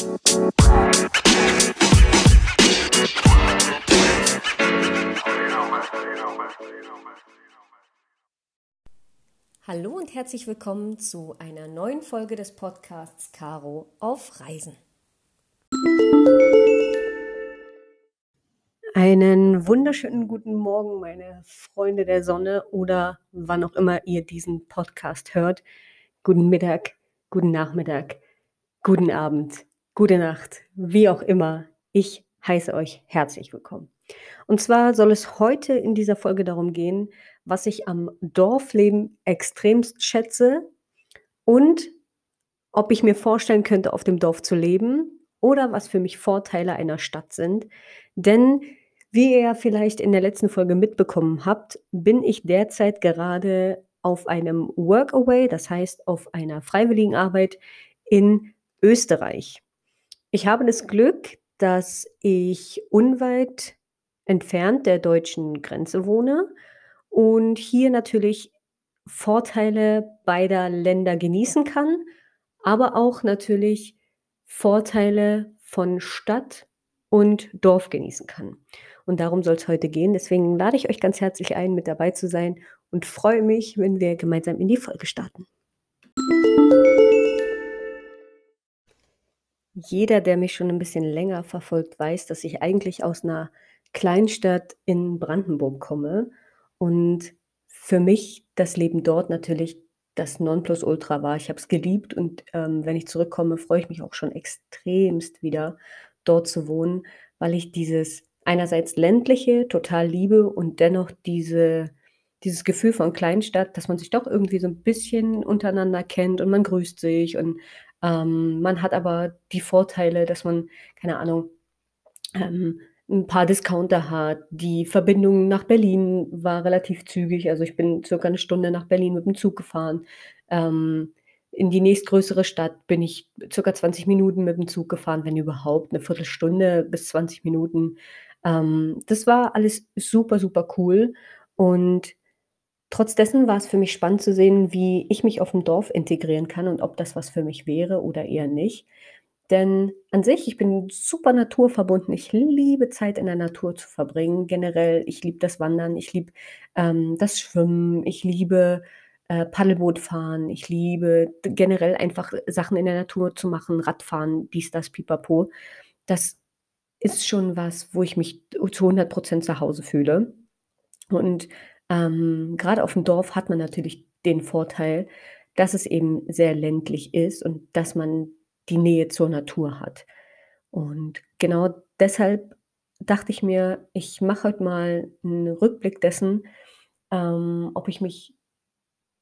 Hallo und herzlich willkommen zu einer neuen Folge des Podcasts Caro auf Reisen. Einen wunderschönen guten Morgen, meine Freunde der Sonne oder wann auch immer ihr diesen Podcast hört. Guten Mittag, guten Nachmittag, guten Abend, gute Nacht, wie auch immer. Ich heiße euch herzlich willkommen. Und zwar soll es heute in dieser Folge darum gehen, was ich am Dorfleben extremst schätze und ob ich mir vorstellen könnte, auf dem Dorf zu leben oder was für mich Vorteile einer Stadt sind. Denn wie ihr ja vielleicht in der letzten Folge mitbekommen habt, bin ich derzeit gerade auf einem Workaway, das heißt auf einer freiwilligen Arbeit in Österreich. Ich habe das Glück, dass ich unweit entfernt der deutschen Grenze wohne und hier natürlich Vorteile beider Länder genießen kann, aber auch natürlich Vorteile von Stadt und Dorf genießen kann. Und darum soll es heute gehen. Deswegen lade ich euch ganz herzlich ein, mit dabei zu sein und freue mich, wenn wir gemeinsam in die Folge starten. Jeder, der mich schon ein bisschen länger verfolgt, weiß, dass ich eigentlich aus einer Kleinstadt in Brandenburg komme und für mich das Leben dort natürlich das Nonplusultra war. Ich habe es geliebt und ähm, wenn ich zurückkomme, freue ich mich auch schon extremst wieder dort zu wohnen, weil ich dieses einerseits ländliche total liebe und dennoch diese, dieses Gefühl von Kleinstadt, dass man sich doch irgendwie so ein bisschen untereinander kennt und man grüßt sich und ähm, man hat aber die Vorteile, dass man, keine Ahnung, ähm, ein paar Discounter hat. Die Verbindung nach Berlin war relativ zügig. Also ich bin circa eine Stunde nach Berlin mit dem Zug gefahren. Ähm, in die nächstgrößere Stadt bin ich circa 20 Minuten mit dem Zug gefahren, wenn überhaupt, eine Viertelstunde bis 20 Minuten. Ähm, das war alles super, super cool. Und trotz dessen war es für mich spannend zu sehen, wie ich mich auf dem Dorf integrieren kann und ob das was für mich wäre oder eher nicht. Denn an sich, ich bin super naturverbunden. Ich liebe Zeit in der Natur zu verbringen. Generell, ich liebe das Wandern, ich liebe ähm, das Schwimmen, ich liebe äh, Paddelboot fahren, ich liebe generell einfach Sachen in der Natur zu machen, Radfahren, dies, das, pipapo. Das ist schon was, wo ich mich zu 100 Prozent zu Hause fühle. Und ähm, gerade auf dem Dorf hat man natürlich den Vorteil, dass es eben sehr ländlich ist und dass man die Nähe zur Natur hat. Und genau deshalb dachte ich mir, ich mache heute mal einen Rückblick dessen, ähm, ob ich mich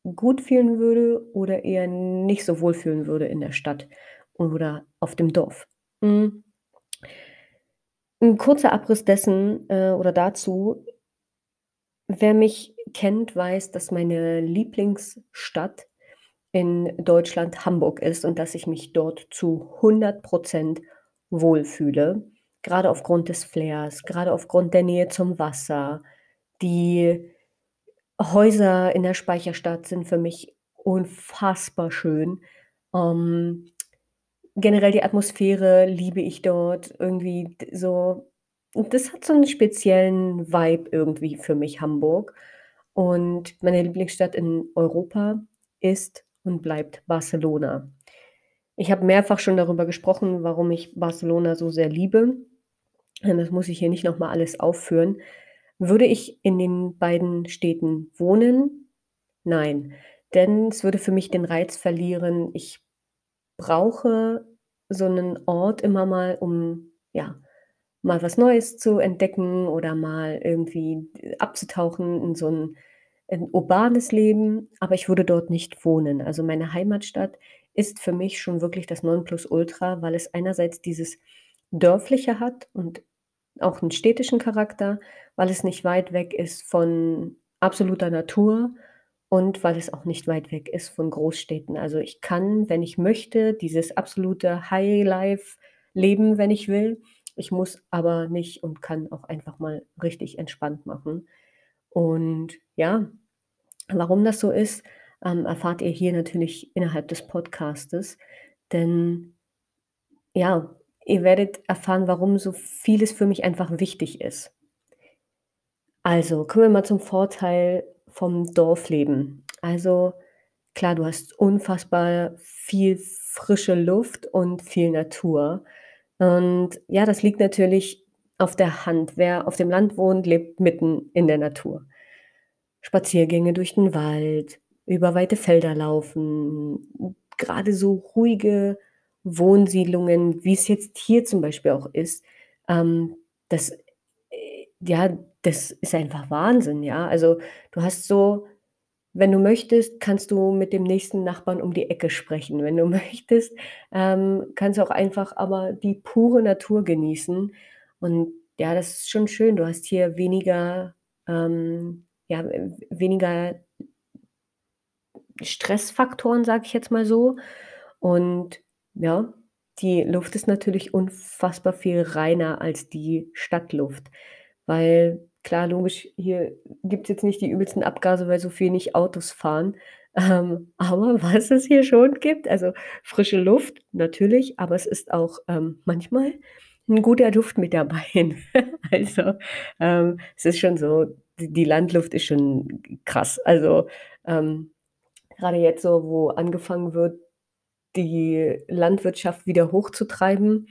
gut fühlen würde oder eher nicht so wohl fühlen würde in der Stadt oder auf dem Dorf. Mhm. Ein kurzer Abriss dessen äh, oder dazu. Wer mich kennt, weiß, dass meine Lieblingsstadt in Deutschland Hamburg ist und dass ich mich dort zu 100% wohlfühle. Gerade aufgrund des Flairs, gerade aufgrund der Nähe zum Wasser. Die Häuser in der Speicherstadt sind für mich unfassbar schön. Ähm, generell die Atmosphäre liebe ich dort irgendwie so. Das hat so einen speziellen Vibe irgendwie für mich, Hamburg. Und meine Lieblingsstadt in Europa ist und bleibt Barcelona. Ich habe mehrfach schon darüber gesprochen, warum ich Barcelona so sehr liebe. Das muss ich hier nicht nochmal alles aufführen. Würde ich in den beiden Städten wohnen? Nein, denn es würde für mich den Reiz verlieren. Ich brauche so einen Ort immer mal, um ja, mal was Neues zu entdecken oder mal irgendwie abzutauchen in so ein ein urbanes Leben, aber ich würde dort nicht wohnen. Also meine Heimatstadt ist für mich schon wirklich das Nonplusultra, weil es einerseits dieses Dörfliche hat und auch einen städtischen Charakter, weil es nicht weit weg ist von absoluter Natur und weil es auch nicht weit weg ist von Großstädten. Also ich kann, wenn ich möchte, dieses absolute Highlife leben, wenn ich will. Ich muss aber nicht und kann auch einfach mal richtig entspannt machen. Und ja, warum das so ist, ähm, erfahrt ihr hier natürlich innerhalb des Podcastes. Denn ja, ihr werdet erfahren, warum so vieles für mich einfach wichtig ist. Also, kommen wir mal zum Vorteil vom Dorfleben. Also, klar, du hast unfassbar viel frische Luft und viel Natur. Und ja, das liegt natürlich auf der Hand. Wer auf dem Land wohnt, lebt mitten in der Natur. Spaziergänge durch den Wald, über weite Felder laufen, gerade so ruhige Wohnsiedlungen, wie es jetzt hier zum Beispiel auch ist, ähm, das, äh, ja, das ist einfach Wahnsinn, ja. Also, du hast so wenn du möchtest, kannst du mit dem nächsten Nachbarn um die Ecke sprechen. Wenn du möchtest, ähm, kannst du auch einfach aber die pure Natur genießen. Und ja, das ist schon schön. Du hast hier weniger, ähm, ja, weniger Stressfaktoren, sage ich jetzt mal so. Und ja, die Luft ist natürlich unfassbar viel reiner als die Stadtluft, weil klar, logisch, hier gibt es jetzt nicht die übelsten Abgase, weil so viel nicht Autos fahren. Ähm, aber was es hier schon gibt, also frische Luft natürlich, aber es ist auch ähm, manchmal ein guter Duft mit dabei. also ähm, es ist schon so, die, Landluft ist schon krass. Also ähm, gerade jetzt so, wo angefangen wird, die Landwirtschaft wieder hochzutreiben,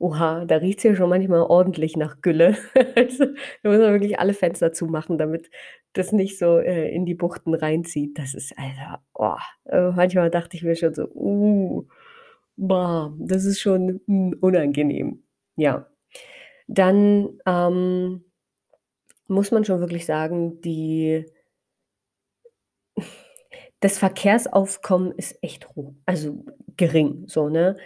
Oha, da riecht es ja schon manchmal ordentlich nach Gülle. Also, da muss man wirklich alle Fenster zumachen, damit das nicht so, äh, in die Buchten reinzieht. Das ist also, oh, äh, manchmal dachte ich mir schon so: „Uh, boah, das ist schon, hm, unangenehm.“ Ja. Dann, ähm, muss man schon wirklich sagen, die das Verkehrsaufkommen ist echt hoch also gering, so, ne?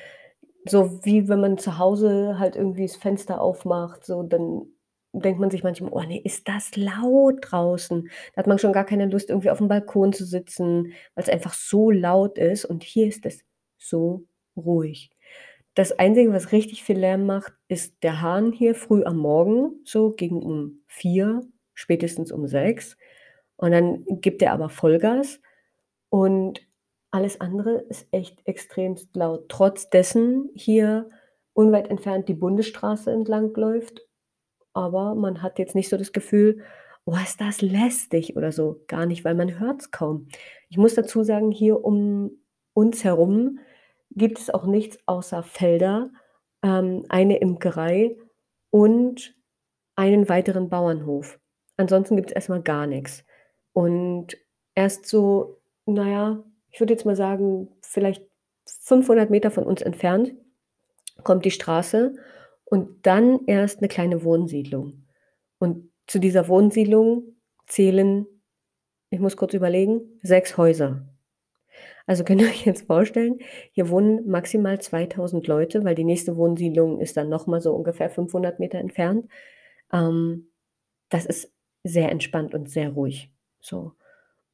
So wie wenn man zu Hause halt irgendwie das Fenster aufmacht, so, dann denkt man sich manchmal: „Oh ne, ist das laut draußen.“ Da hat man schon gar keine Lust, irgendwie aufm Balkon zu sitzen, weil's einfach so laut ist und hier ist es so ruhig. Das Einzige, was richtig viel Lärm macht, ist der Hahn hier früh am Morgen, so gegen um 4, spätestens um 6 und dann gibt er aber Vollgas und alles andere ist echt extremst laut. Trotz dessen hier unweit entfernt die Bundesstraße entlang läuft, aber man hat jetzt nicht so das Gefühl: „Oh, ist das lästig“ oder so, gar nicht, weil man hört's kaum. Ich muss dazu sagen, hier um uns herum gibt es auch nichts außer Felder, ähm, eine Imkerei und einen weiteren Bauernhof. Ansonsten gibt's erst mal gar nix. Und erst so, na ja, ich würde jetzt mal sagen, vielleicht 500 Meter von uns entfernt kommt die Straße und dann erst 'ne kleine Wohnsiedlung. Und zu dieser Wohnsiedlung zählen ich muss kurz überlegen, 6 Häuser. Also, könnt ihr euch jetzt vorstellen, hier wohnen maximal 2.000 Leute, weil die nächste Wohnsiedlung ist dann noch mal so ungefähr 500 Meter entfernt. Ähm, das ist sehr entspannt und sehr ruhig, so.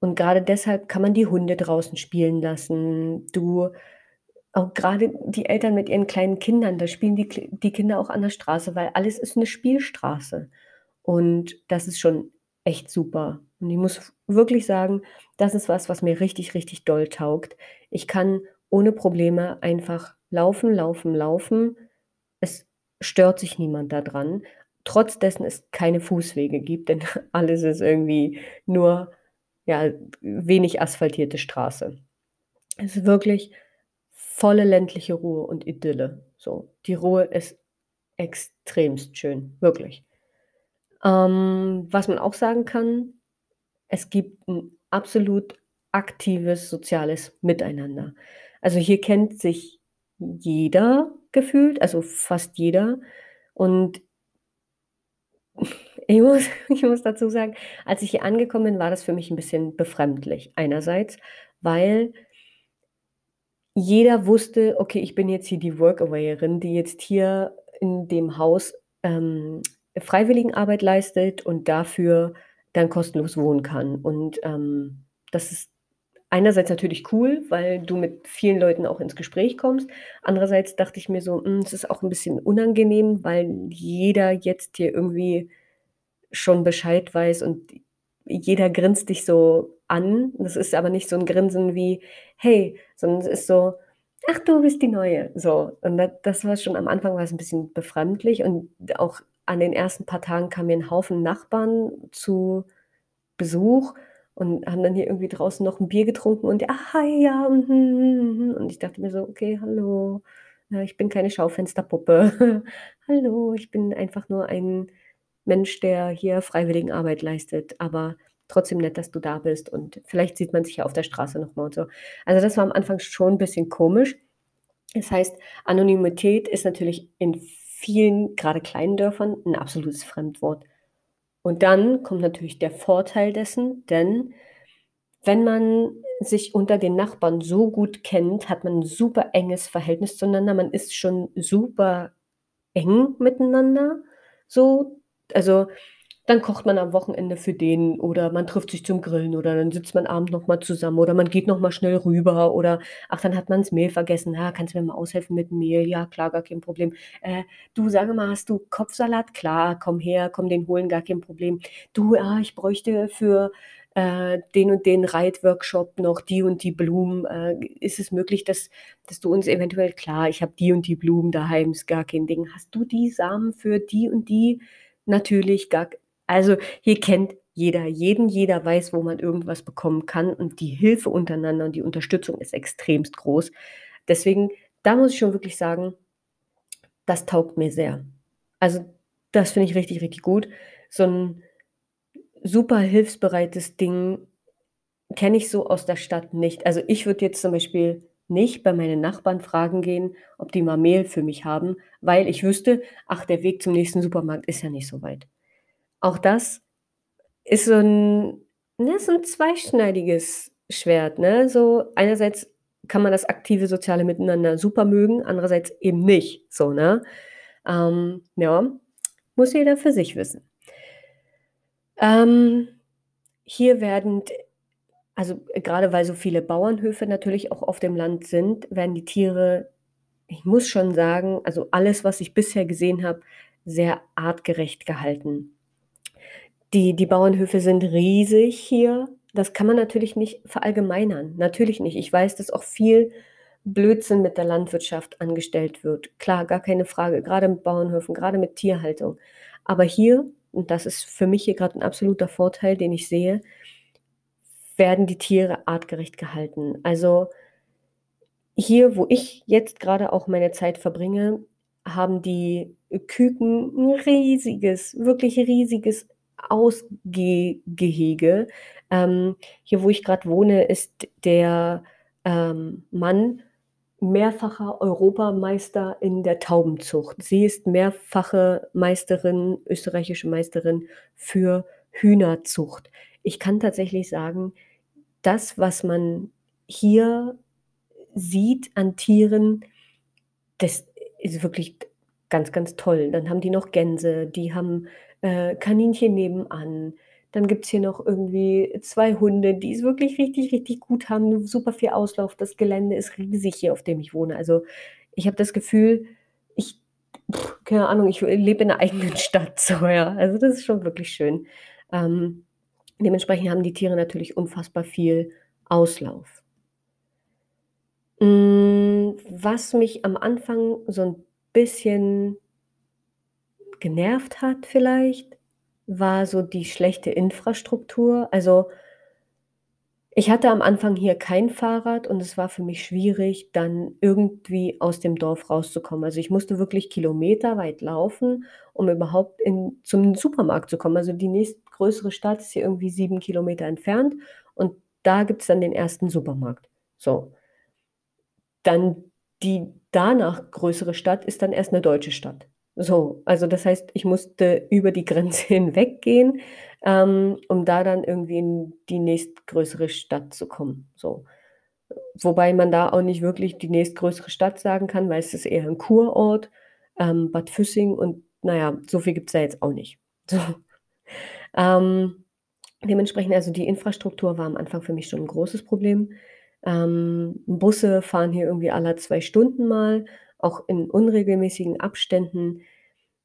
Und grade deshalb kann man die Hunde draußen spielen lassen. Du auch grade die Eltern mit ihren kleinen Kindern, da spielen die die Kinder auch an der Straße, weil alles ist 'ne Spielstraße. Und das ist schon echt super. Und ich muss wirklich sagen, das ist was, was mir richtig, richtig doll taugt. Ich kann ohne Probleme einfach laufen, laufen, laufen. Es stört sich niemand da dran, trotz dessen es keine Fußwege gibt, denn alles ist irgendwie nur ja, wenig asphaltierte Straße. Es ist wirklich volle ländliche Ruhe und Idylle, so. Die Ruhe ist extremst schön, wirklich. Ähm, was man auch sagen kann, es gibt 'n absolut aktives soziales Miteinander. Also, hier kennt sich jeder gefühlt, also fast jeder und ich muss ich muss dazu sagen, als ich hier angekommen bin, war das für mich 'n bisschen befremdlich. Einerseits, weil jeder wusste: „Okay, ich bin jetzt hier die Workawayerin, die jetzt hier in dem Haus, ähm, Freiwilligenarbeit leistet und dafür dann kostenlos wohnen kann.“ Und, ähm, das ist einerseits natürlich cool, weil du mit vielen Leuten auch ins Gespräch kommst. Andererseits dachte ich mir so: „Hm, es ist auch 'n bisschen unangenehm, weil jeder jetzt hier irgendwie schon Bescheid weiß und jeder grinst dich so an. Das ist aber nicht so 'n Grinsen wie: „Hey“, sondern es ist so: Ach, du bist die Neue. So, und da das war schon am Anfang war's 'n bisschen befremdlich und auch an den ersten paar Tagen kamen mir 'n Haufen Nachbarn zu Besuch und haben dann hier irgendwie draußen noch 'n Bier getrunken und: „Ah, ja, mhm, mhm, mhm.“ Und ich dachte mir so: „Okay, hallo, ich bin keine Schaufensterpuppe. Hallo, ich bin einfach nur ein Mensch, der hier Freiwilligenarbeit leistet, aber trotzdem nett, dass du da bist und vielleicht sieht man sich ja auf der Straße noch mal und so.“ Also, das war am Anfang schon 'n bisschen komisch. Das heißt, Anonymität ist natürlich in vielen, grade kleinen Dörfern 'n absolutes Fremdwort. Und dann kommt natürlich der Vorteil dessen, denn wenn man sich unter den Nachbarn so gut kennt, hat man 'n super enges Verhältnis zueinander. Man ist schon super eng miteinander so. Also, dann kocht man am Wochenende für den oder man trifft sich zum Grillen oder dann sitzt man abends noch mal zusammen oder man geht noch mal schnell rüber oder ach, dann hat man das Mehl vergessen. „Ja, kannst du mir mal aushelfen mit Mehl?“ „Ja, klar, gar kein Problem.“ „Äh, du, sage mal, hast du Kopfsalat?“ „Klar, komm her, komm den holen, gar kein Problem.“ „Du, ah, ich bräuchte für, äh, den und den Reitworkshop noch die und die Blumen. Äh, ist es möglich, dass dass du uns eventuell“ „Klar, ich habe die und die Blumen daheim, ist gar kein Ding.“ „Hast du die Samen für die und die?“ „Natürlich, gar k“ Also, hier kennt jeder jeden, jeder weiß, wo man irgendwas bekommen kann und die Hilfe untereinander und die Unterstützung ist extremst groß. Deswegen, da muss ich schon wirklich sagen das taugt mir sehr. Also, das finde ich richtig, richtig gut. So 'n super hilfsbereites Ding kenne ich so aus der Stadt nicht. Also, ich würde jetzt zum Beispiel nicht bei meinen Nachbarn fragen gehen, ob die mal Mehl für mich haben, weil ich wüsste: „Ach, der Weg zum nächsten Supermarkt ist ja nicht so weit.“ Auch das ist so 'n ne, so 'n zweischneidiges Schwert, ne? So einerseits kann man das aktive soziale Miteinander super mögen, andererseits eben nicht so, ne? Ähm, ja, muss jeder für sich wissen. Ähm, hier werden also, grade weil so viele Bauernhöfe natürlich auch auf dem Land sind, werden die Tiere ich muss schon sagen, also, alles, was ich bisher gesehen habe, sehr artgerecht gehalten. Die die Bauernhöfe sind riesig hier. Das kann man natürlich nicht verallgemeinern. Natürlich nicht. Ich weiß, dass auch viel Blödsinn mit der Landwirtschaft angestellt wird. Klar, gar keine Frage, grade mit Bauernhöfen, grade mit Tierhaltung. Aber hier, und das ist für mich hier grad 'n absoluter Vorteil, den ich sehe werden die Tiere artgerecht gehalten. Also, hier, wo ich jetzt grade auch meine Zeit verbringe, haben die Küken 'n riesiges, wirklich riesiges Ausgeh Gehege. Ähm, hier, wo ich grad wohne, ist der, ähm, Mann mehrfacher Europameister in der Taubenzucht. Sie ist mehrfache Meisterin, österreichische Meisterin für Hühnerzucht. Ich kann tatsächlich sagen, das, was man hier sieht an Tieren, das ist wirklich ganz, ganz toll. Dann haben die noch Gänse, die haben, äh, Kaninchen nebenan. Dann gibt's hier noch irgendwie 2 Hunde, die's wirklich richtig, richtig gut haben, super viel Auslauf. Das Gelände ist riesig hier, auf dem ich wohne. Also, ich habe das Gefühl, ich keine Ahnung, ich, lebe in 'ner eigenen Stadt so, ja. Also, das ist schon wirklich schön. Ähm, dementsprechend haben die Tiere natürlich unfassbar viel Auslauf. Hm, was mich am Anfang so 'n bisschen genervt hat vielleicht, war so die schlechte Infrastruktur. Also ich hatte am Anfang hier kein Fahrrad und es war für mich schwierig, dann irgendwie aus dem Dorf rauszukommen. Also, ich musste wirklich kilometerweit laufen, um überhaupt in zum Supermarkt zu kommen. Also, die nächstgrößere Stadt ist hier irgendwie 7 Kilometer entfernt und da gibt's dann den ersten Supermarkt. So. Dann die danach größere Stadt ist dann erst 'ne deutsche Stadt. So, also, das heißt, ich musste über die Grenze hinweggehen, ähm, um da dann irgendwie in die nächstgrößere Stadt zu kommen, so. Wobei man da auch nicht wirklich die nächstgrößere Stadt sagen kann, weil es ist eher 'n Kurort, ähm, Bad Füssing und na ja, so viel gibt's da jetzt auch nicht. So. Ähm, dementsprechend also, die Infrastruktur war am Anfang für mich schon 'n großes Problem. Ähm, Busse fahren hier irgendwie alle 2 Stunden mal, auch in unregelmäßigen Abständen.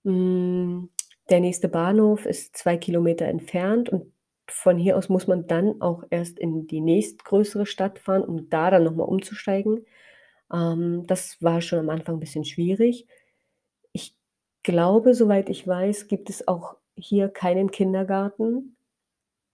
Hm, der nächste Bahnhof ist 2 Kilometer entfernt und von hier aus muss man dann auch erst in die nächstgrößere Stadt fahren, um da dann noch mal umzusteigen. Ähm, das war schon am Anfang 'n bisschen schwierig. Ich glaube, soweit ich weiß, gibt es auch hier keinen Kindergarten.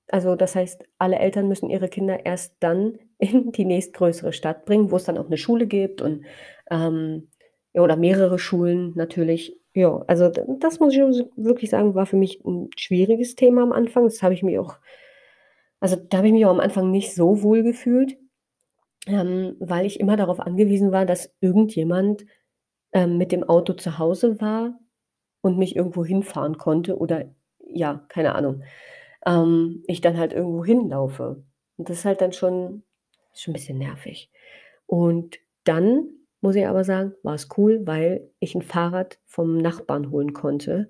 Also, das heißt, alle Eltern müssen ihre Kinder erst dann in die nächstgrößere Stadt bringen, wo's dann auch 'ne Schule gibt und, ähm ja, oder mehrere Schulen natürlich. Ja, also das muss ich wirklich sagen, war für mich 'n schwieriges Thema am Anfang. Das habe ich mir auch also, da habe ich mich auch am Anfang nicht so wohl gefühlt, ähm, weil ich immer darauf angewiesen war, dass irgendjemand, ähm, mit dem Auto zu Hause war und mich irgendwo hinfahren konnte oder ja, keine Ahnung, ähm, ich dann halt irgendwo hinlaufe. Und das ist halt dann schon schon 'n bisschen nervig. Und dann, muss ich aber sagen, war's cool, weil ich 'n Fahrrad vom Nachbarn holen konnte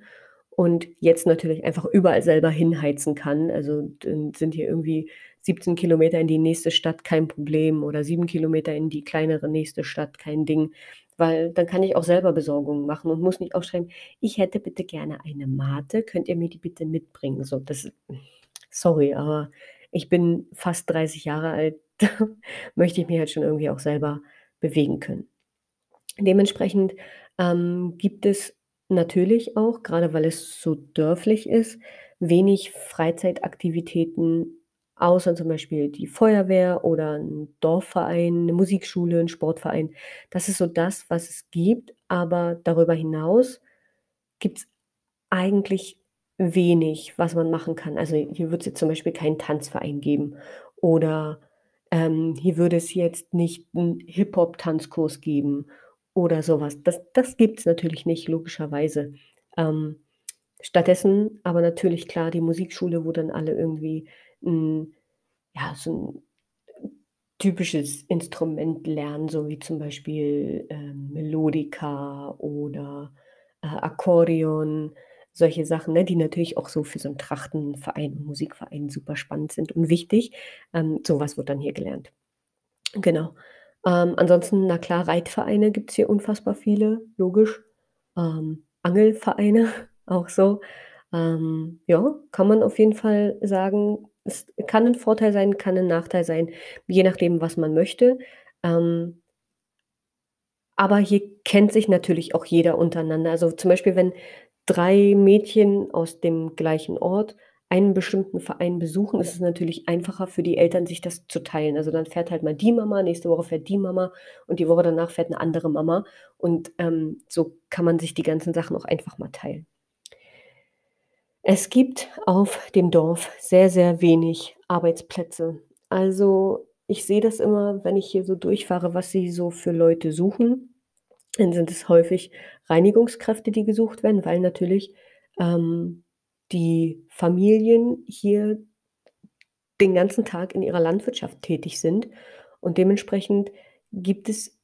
und jetzt natürlich einfach überall selber hinheizen kann. Also, sind hier irgendwie 17 Kilometer in die nächste Stadt kein Problem oder 7 Kilometer in die kleinere nächste Stadt, kein Ding, weil dann kann ich auch selber Besorgungen machen und muss nicht aufschreiben: „Ich hätte bitte gerne eine Mate. Könnt ihr mir die bitte mitbringen?“ So, das sorry, aber ich bin fast 30 Jahre alt, möchte ich mich halt schon irgendwie auch selber bewegen können. Dementsprechend, ähm, gibt es natürlich auch, grade weil es so dörflich ist, wenig Freizeitaktivitäten, außer zum Beispiel die Feuerwehr oder 'n Dorfverein, 'ne Musikschule, 'n Sportverein. Das ist so das, was es gibt, aber darüber hinaus gibt's eigentlich wenig, was man machen kann. Also, hier wird's jetzt zum Beispiel keinen Tanzverein geben oder, ähm, hier würde es jetzt nicht 'n Hip-Hop-Tanzkurs geben oder so was. Das das gibt's natürlich nicht, logischerweise. Ähm, stattdessen aber natürlich klar die Musikschule, wo dann alle irgendwie 'n ja, so 'n typisches Instrument lernen, so wie zum Beispiel, ähm, Melodika oder, äh, Akkordeon, solche Sachen, ne, die natürlich auch so für so 'n Trachtenverein, Musikverein super spannend sind und wichtig. Ähm, so was wird dann hier gelernt. Genau. Ähm, ansonsten, na klar, Reitvereine gibt's hier unfassbar viele, logisch. Ähm, Angelvereine auch so. Ähm, ja, kann man auf jeden Fall sagen, es kann 'n Vorteil sein, kann 'n Nachteil sein, je nachdem, was man möchte. Ähm aber hier kennt sich natürlich auch jeder untereinander. Also, zum Beispiel, wenn 3 Mädchen aus dem gleichen Ort einen bestimmten Verein besuchen, ist es natürlich einfacher für die Eltern, sich das zu teilen. Also, dann fährt halt mal die Mama, nächste Woche fährt die Mama und die Woche danach fährt 'ne andere Mama und, ähm, so kann man sich die ganzen Sachen auch einfach mal teilen. Es gibt auf dem Dorf sehr, sehr wenig Arbeitsplätze. Also, ich sehe das immer, wenn ich hier so durchfahre, was sie so für Leute suchen. Dann sind es häufig Reinigungskräfte, die gesucht werden, weil natürlich, ähm, die Familien hier den ganzen Tag in ihrer Landwirtschaft tätig sind und dementsprechend gibt es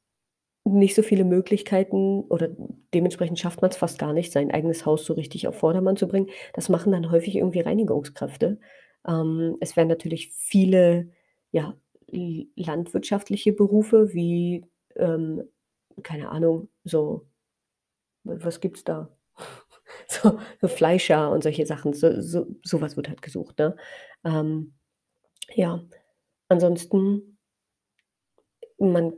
nicht so viele Möglichkeiten oder dementsprechend schafft man's fast gar nicht, sein eigenes Haus so richtig auf Vordermann zu bringen. Das machen dann häufig irgendwie Reinigungskräfte. Ähm, es werden natürlich viele, ja, landwirtschaftliche Berufe wie, ähm, keine Ahnung, so was gibt's da? So Fleischer und solche Sachen, so so so was wird halt gesucht, ne? Ähm, ja, ansonsten man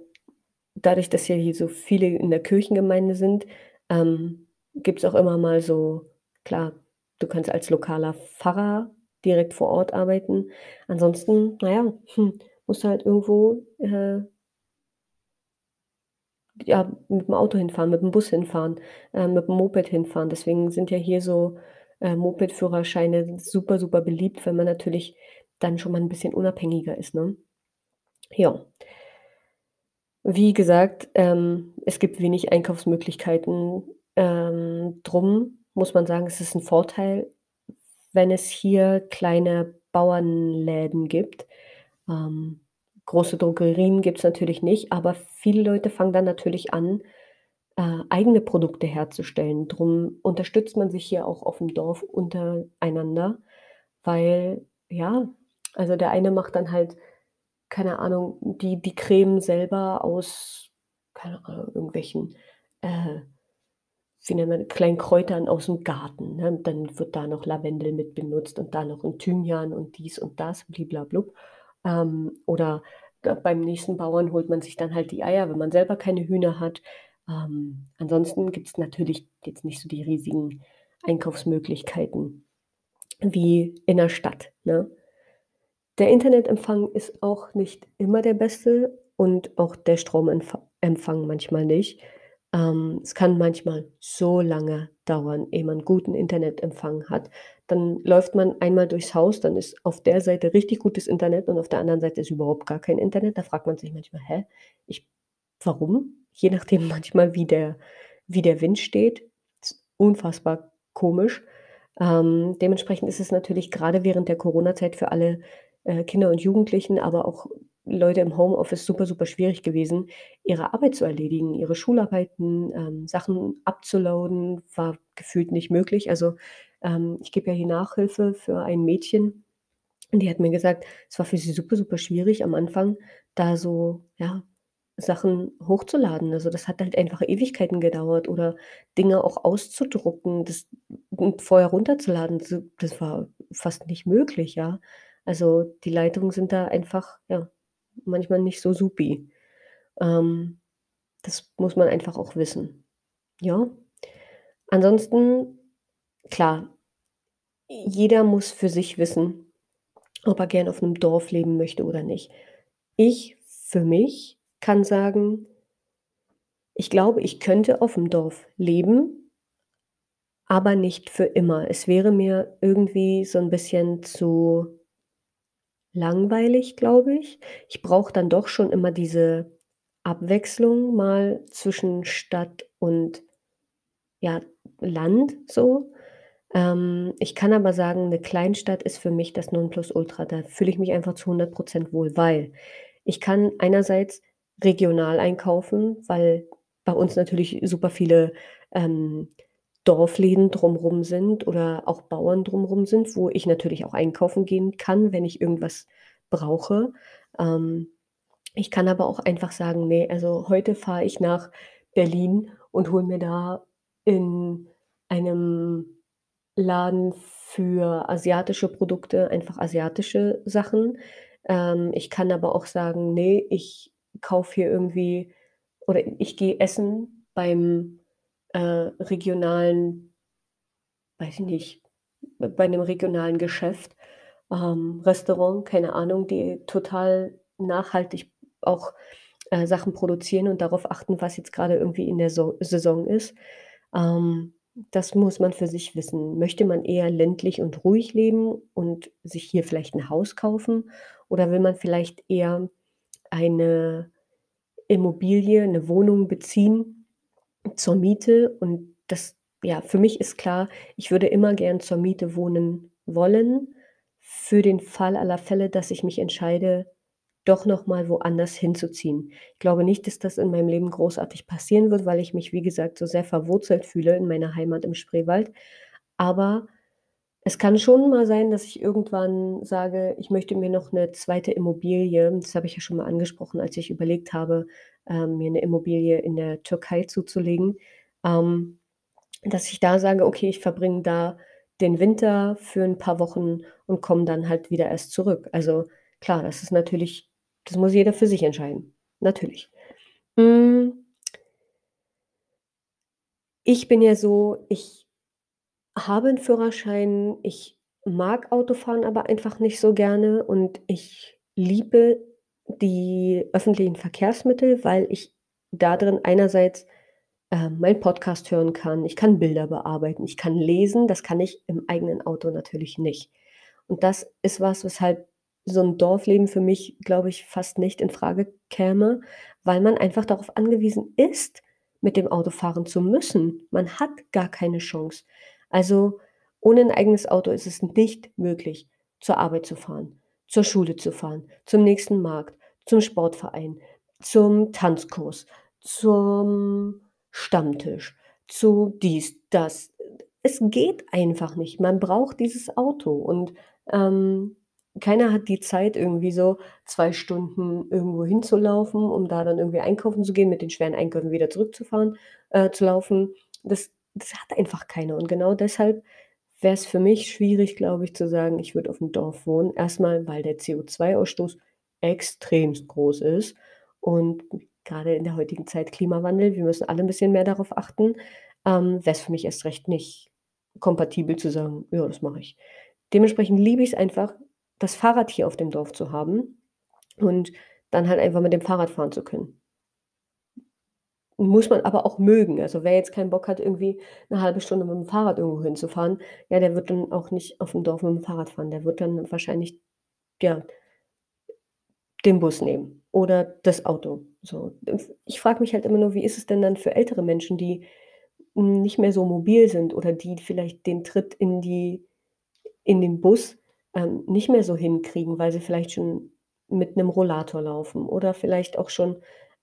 dadurch, dass ja hier so viele in der Kirchengemeinde sind, ähm, gibt's auch immer mal so klar, du kannst als lokaler Pfarrer direkt vor Ort arbeiten. Ansonsten, na ja, hm, musst du halt irgendwo, äh ja, mit'm Auto hinfahren, mit'm Bus hinfahren, äh, mit'm Moped hinfahren. Deswegen sind ja hier so, äh, Moped-Führerscheine super, super beliebt, weil man natürlich dann schon mal 'n bisschen unabhängiger ist, ne? Ja. Wie gesagt, ähm, es gibt wenig Einkaufsmöglichkeiten. Ähm, drum muss man sagen, es ist 'n Vorteil, wenn es hier kleine Bauernläden gibt. Ähm, große Drogerien gibt's natürlich nicht, aber viele Leute fangen dann natürlich an, äh, eigene Produkte herzustellen. Drum unterstützt man sich hier auch auf'm Dorf untereinander, weil ja, also, der eine macht dann halt, keine Ahnung, die die Creme selber aus, keine Ahnung, irgendwelchen, äh, wie nennt man kleinen Kräutern aus'm Garten, ne? Dann wird da noch Lavendel mit benutzt und da noch 'n Thymian und dies und das, bliblablub. Ähm, oder beim nächsten Bauern holt man sich dann halt die Eier, wenn man selber keine Hühner hat. Ähm, ansonsten gibt's natürlich jetzt nicht so die riesigen Einkaufsmöglichkeiten wie in der Stadt, ne? Der Internetempfang ist auch nicht immer der beste und auch der Stromempfa Empfang manchmal nicht. Ähm, es kann manchmal so lange dauern, ehe man guten Internetempfang hat. Dann läuft man einmal durchs Haus, dann ist auf der Seite richtig gutes Internet und auf der anderen Seite ist überhaupt gar kein Internet. Da fragt man sich manchmal: „Hä, ich warum?“ Je nachdem manchmal, wie der wie der Wind steht. Unfassbar komisch. Ähm, dementsprechend ist es natürlich grade während der Corona-Zeit für alle, äh, Kinder und Jugendlichen, aber auch Leute im Homeoffice super, super schwierig gewesen, ihre Arbeit zu erledigen, ihre Schularbeiten, ähm, Sachen abzuladen, war gefühlt nicht möglich. Also, ähm, ich gebe ja hier Nachhilfe für ein Mädchen und die hat mir gesagt, es war für sie super, super schwierig am Anfang, da so, ja, Sachen hochzuladen. Also, das hat halt einfach Ewigkeiten gedauert oder Dinge auch auszudrucken, das und vorher runterzuladen. Das war fast nicht möglich, ja. Also, die Leitungen sind da einfach, ja, manchmal nicht so supi. Ähm, das muss man einfach auch wissen. Ja. Ansonsten, klar, jeder muss für sich wissen, ob er gern auf 'nem Dorf leben möchte oder nicht. Ich für mich kann sagen ich glaube, ich könnte auf'm Dorf leben aber nicht für immer. Es wäre mir irgendwie so 'n bisschen zu langweilig, glaube ich. Ich brauche dann doch schon immer diese Abwechslung mal zwischen Stadt und, ja, Land so. Ähm, ich kann aber sagen, 'ne Kleinstadt ist für mich das Nonplusultra. Da fühle ich mich einfach zu 100 % wohl, weil ich kann einerseits regional einkaufen, weil bei uns natürlich super viele, ähm, Dorfläden drumrum sind oder auch Bauern drumrum sind, wo ich natürlich auch einkaufen gehen kann, wenn ich irgendwas brauche. Ähm, ich kann aber auch einfach sagen: „Ne, also heute fahre ich nach Berlin und hole mir da in einem Laden für asiatische Produkte einfach asiatische Sachen.“ Ähm, ich kann aber auch sagen: „Ne, ich kaufe hier irgendwie oder ich gehe essen beim, äh, regionalen weiß ich nicht, bei 'nem regionalen Geschäft, ähm, Restaurant, keine Ahnung, die total nachhaltig auch, äh, Sachen produzieren und darauf achten, was jetzt grade irgendwie in der So Saison ist. Ähm, das muss man für sich wissen. Möchte man eher ländlich und ruhig leben und sich hier vielleicht 'n Haus kaufen oder will man vielleicht eher eine Immobilie, 'ne Wohnung beziehen zur Miete? Und das ja, für mich ist klar, ich würde immer gern zur Miete wohnen wollen, für den Fall aller Fälle, dass ich mich entscheide, doch noch mal woanders hinzuziehen. Ich glaube nicht, dass das in meinem Leben großartig passieren wird, weil ich mich, wie gesagt, so sehr verwurzelt fühle in meiner Heimat im Spreewald. Aber es kann schon mal sein, dass ich irgendwann sage, ich möchte mir noch 'ne 2. Immobilie das habe ich ja schon mal angesprochen, als ich überlegt habe, ähm, mir 'ne Immobilie in der Türkei zuzulegen, ähm, dass ich da sage: „Okay, ich verbringe da den Winter für 'n paar Wochen und komme dann halt wieder erst zurück.“ Also, klar, das ist natürlich das muss jeder für sich entscheiden, natürlich. Hm ich bin ja so, ich habe 'n Führerschein, ich mag Autofahren aber einfach nicht so gerne und ich liebe die öffentlichen Verkehrsmittel, weil ich da drin einerseits, ähm, meinen Podcast hören kann, ich kann Bilder bearbeiten, ich kann lesen, das kann ich im eigenen Auto natürlich nicht. Und das ist was, weshalb so 'n Dorfleben für mich, glaube ich, fast nicht infrage käme, weil man einfach darauf angewiesen ist, mit dem Auto fahren zu müssen. Man hat gar keine Chance. Also, ohne 'n eigenes Auto ist es nicht möglich, zur Arbeit zu fahren, zur Schule zu fahren, zum nächsten Markt, zum Sportverein, zum Tanzkurs, zum Stammtisch, zu dies, das. Es geht einfach nicht. Man braucht dieses Auto und, ähm, keiner hat die Zeit, irgendwie so 2 Stunden irgendwo hinzulaufen, um da dann irgendwie einkaufen zu gehen, mit den schweren Einkäufen wieder zurückzufahren äh, zu laufen. Das das hat einfach keiner und genau deshalb wäre es für mich schwierig, glaube ich, zu sagen, ich würde auf'm Dorf wohnen. Erst mal, weil der CO2-Ausstoß extremst groß ist und grade in der heutigen Zeit Klimawandel, wir müssen alle 'n bisschen mehr darauf achten, ähm, wäre es für mich erst recht nicht kompatibel zu sagen: „Ja, das mache ich.“ Dementsprechend liebe ich's einfach, das Fahrrad hier auf dem Dorf zu haben und dann halt einfach mit dem Fahrrad fahren zu können. Muss man aber auch mögen. Also, wer jetzt keinen Bock hat, irgendwie 'ne 1/2 Stunde mit'm Fahrrad irgendwo hinzufahren, ja, der wird dann auch nicht aufm Dorf mit'm Fahrrad fahren. Der wird dann wahrscheinlich, ja den Bus nehmen oder das Auto, so. Ich frage mich halt immer nur, wie ist es denn dann für ältere Menschen, die nicht mehr so mobil sind oder die vielleicht den Tritt in die in den Bus, ähm, nicht mehr so hinkriegen, weil sie vielleicht schon mit 'nem Rollator laufen oder vielleicht auch schon,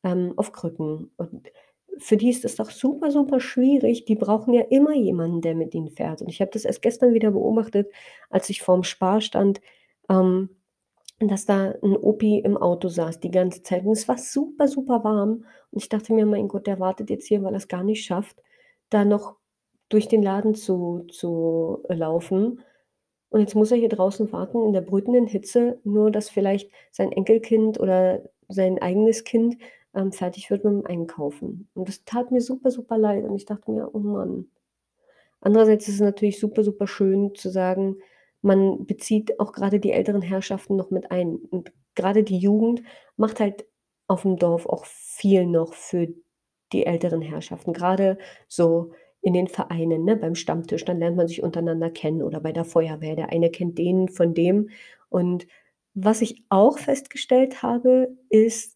ähm, auf Krücken. Und für die ist das doch super, super schwierig. Die brauchen ja immer jemanden, der mit ihnen fährt. Und ich habe das erst gestern wieder beobachtet, als ich vorm Spar stand, ähm, dass da 'n Opi im Auto saß die ganze Zeit und es war super, super warm. Und ich dachte mir: „Mein Gott, der wartet jetzt hier, weil er's gar nicht schafft, da noch durch den Laden zu zu laufen. Und jetzt muss er hier draußen warten in der brütenden Hitze, nur dass vielleicht sein Enkelkind oder sein eigenes Kind, ähm, fertig wird mit'm Einkaufen.“ Und das tat mir super, super leid und ich dachte mir: „Oh Mann.“ Andererseits ist es natürlich super, super schön zu sagen, man bezieht auch grade die älteren Herrschaften noch mit ein. Und grade die Jugend macht halt aufm Dorf auch viel noch für die älteren Herrschaften. Grade so in den Vereinen, ne, beim Stammtisch, dann lernt man sich untereinander kennen oder bei der Feuerwehr. Der eine kennt den von dem. Und was ich auch festgestellt habe, ist,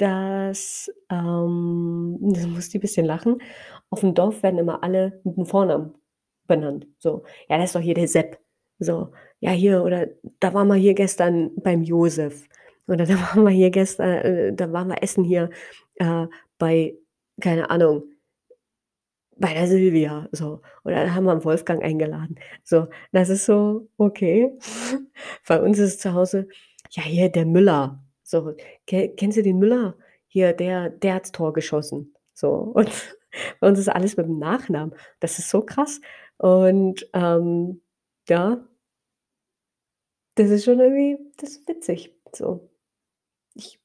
dass, ähm da musste ich bisschen lachen, aufm Dorf werden immer alle mit'm Vornamen benannt. So: „Ja, das ist doch hier der Sepp.“ So: „Ja, hier oder da waren wir hier gestern beim Josef.“ Oder: „Da waren wir hier gestern äh, da waren wir essen hier, äh, bei keine Ahnung bei der Silvia“, so. Oder: „Da haben wir 'n Wolfgang eingeladen.“ So, das ist so okay. Bei uns ist es zu Hause: „Ja, hier der Müller.“ So: „Ke kennst du den Müller? Hier, der der hat's Tor geschossen.“ So. Und bei uns ist alles mit'm Nachnamen. Das ist so krass. Und, ähm, ja das ist schon irgendwie das ist witzig, so. Ich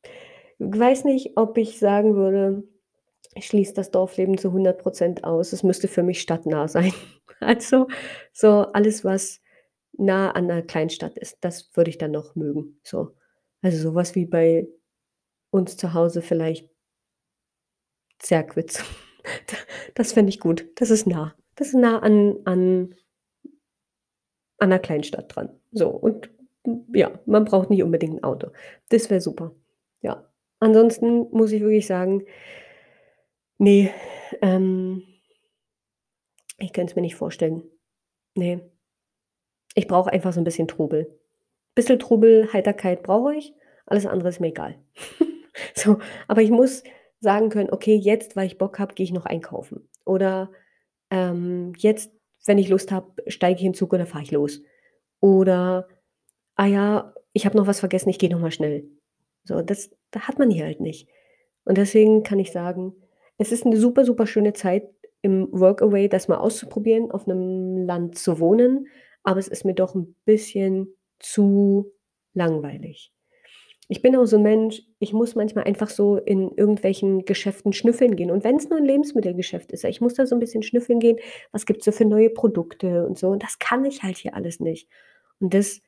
weiß nicht, ob ich sagen würde, ich schließe das Dorfleben zu 100 % aus. Es müsste für mich stadtnah sein. Also, so alles, was nah an 'ner Kleinstadt ist, das würde ich dann noch mögen, so. Also, so was wie bei uns zu Hause vielleicht Zerkwitz. Da das fände ich gut. Das ist nah. Das ist nah an an an 'ner Kleinstadt dran. So und ja, man braucht nicht unbedingt 'n Auto. Das wäre super. Ja. Ansonsten muss ich wirklich sagen ne, ähm ich könnte es mir nicht vorstellen. Ne. Ich brauche einfach so 'n bisschen Trubel. Bisschen Trubel, Heiterkeit brauche ich, alles andere ist mir egal. So, aber ich muss sagen können: „Okay, jetzt, weil ich Bock habe, gehe ich noch einkaufen.“ Oder, ähm: „Jetzt, wenn ich Lust habe, steige ich in 'n Zug dann fahre ich los.“ Oder: „Ah ja, ich habe noch was vergessen, ich gehe noch mal schnell.“ So, das da hat man hier halt nicht. Und deswegen kann ich sagen, es ist 'ne super, super schöne Zeit, im Workaway das mal auszuprobieren, auf 'nem Land zu wohnen, aber es ist mir doch 'n bisschen zu langweilig. Ich bin auch so 'n Mensch, ich muss manchmal einfach so in irgendwelchen Geschäften schnüffeln gehen. Und wenn's nur 'n Lebensmittelgeschäft ist, ich muss da so 'n bisschen schnüffeln gehen, was gibt's so für neue Produkte und so. Und das kann ich halt hier alles nicht. Und das,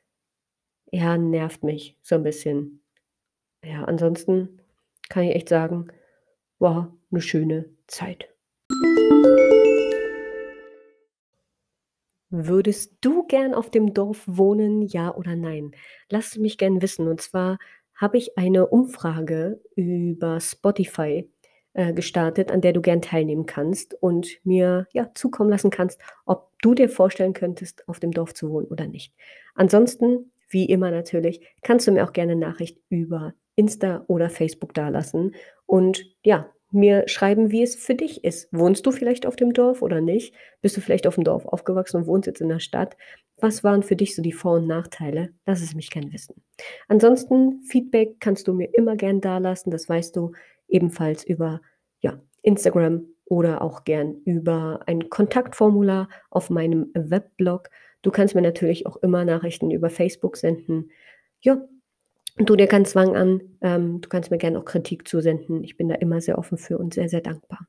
ja, nervt mich so 'n bisschen. Ja, ansonsten kann ich echt sagen, war 'ne schöne Zeit. Würdest du gern auf dem Dorf wohnen, ja oder nein? Lass mich gern wissen. Und zwar habe ich eine Umfrage über Spotify, äh, gestartet, an der du gern teilnehmen kannst und mir, ja, zukommen lassen kannst, ob du dir vorstellen könntest, auf dem Dorf zu wohnen oder nicht. Ansonsten, wie immer natürlich, kannst du mir auch gerne Nachricht über Insta oder Facebook dalassen und, ja, mir schreiben, wie es für dich ist. Wohnst du vielleicht auf dem Dorf oder nicht? Bist du vielleicht aufm Dorf aufgewachsen und wohnst jetzt in der Stadt? Was waren für dich so die Vor und Nachteile? Lass es mich gern wissen. Ansonsten, Feedback kannst du mir immer gern dalassen, das weißt du, ebenfalls über, ja, Instagram oder auch gern über ein Kontaktformular auf meinem Weblog. Du kannst mir natürlich auch immer Nachrichten über Facebook senden. Ja, Tu dir keinen Zwang an. Ähm, du kannst mir gerne auch Kritik zusenden. Ich bin da immer sehr offen für und sehr, sehr dankbar.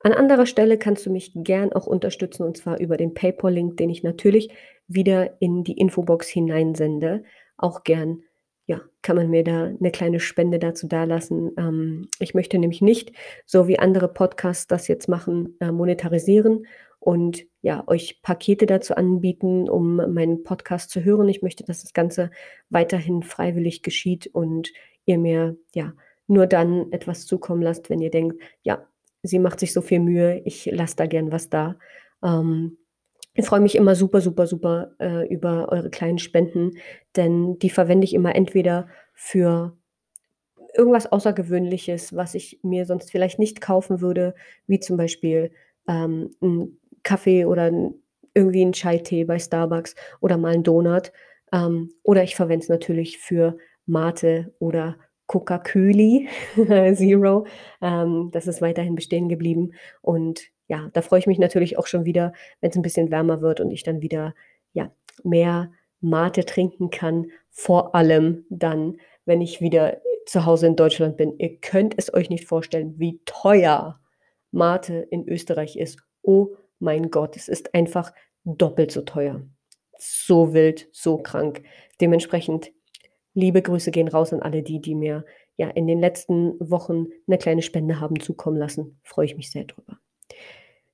An anderer Stelle kannst du mich gern auch unterstützen und zwar über den PayPal-Link, den ich natürlich wieder in die Infobox hineinsende. Auch gern, ja, kann man mir da eine kleine Spende dazu dalassen. Ähm, ich möchte nämlich nicht, so wie andere Podcasts das jetzt machen, äh, monetarisieren und ja, euch Pakete dazu anbieten, um meinen Podcast zu hören. Ich möchte, dass das Ganze weiterhin freiwillig geschieht und ihr mir ja nur dann etwas zukommen lasst, wenn ihr denkt, ja, sie macht sich so viel Mühe, ich lasse da gern was da. Ähm, ich freue mich immer super, super, super äh, über eure kleinen Spenden, denn die verwende ich immer entweder für irgendwas Außergewöhnliches, was ich mir sonst vielleicht nicht kaufen würde, wie zum Beispiel ähm, 'n Kaffee oder irgendwie 'n Chai-Tee bei Starbucks oder mal 'n Donut. Ähm, oder ich verwende es natürlich für Mate oder Coca-Köli Zero. Ähm, das ist weiterhin bestehen geblieben. Und ja, da freue ich mich natürlich auch schon wieder, wenn es ein bisschen wärmer wird und ich dann wieder, ja, mehr Mate trinken kann, vor allem dann, wenn ich wieder zu Hause in Deutschland bin. Ihr könnt es euch nicht vorstellen, wie teuer Mate in Österreich ist. Oh mein Gott, es ist einfach doppelt so teuer. So wild, so krank. Dementsprechend liebe Grüße gehen raus an alle die, die mir ja in den letzten Wochen eine kleine Spende haben zukommen lassen. Freue ich mich sehr drüber.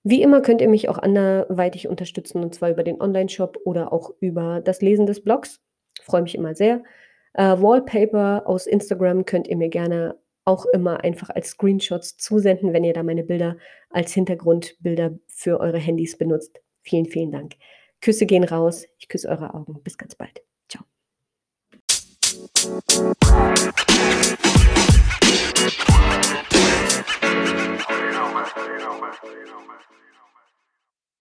Wie immer könnt ihr mich auch anderweitig unterstützen, und zwar über den Online-Shop oder auch über das Lesen des Blogs. Freue mich immer sehr. Äh, Wallpaper aus Instagram könnt ihr mir gerne auch immer einfach als Screenshots zusenden, wenn ihr da meine Bilder als Hintergrundbilder für eure Handys benutzt. Vielen, vielen Dank. Küsse gehen raus. Ich küsse eure Augen. Bis ganz bald. Ciao.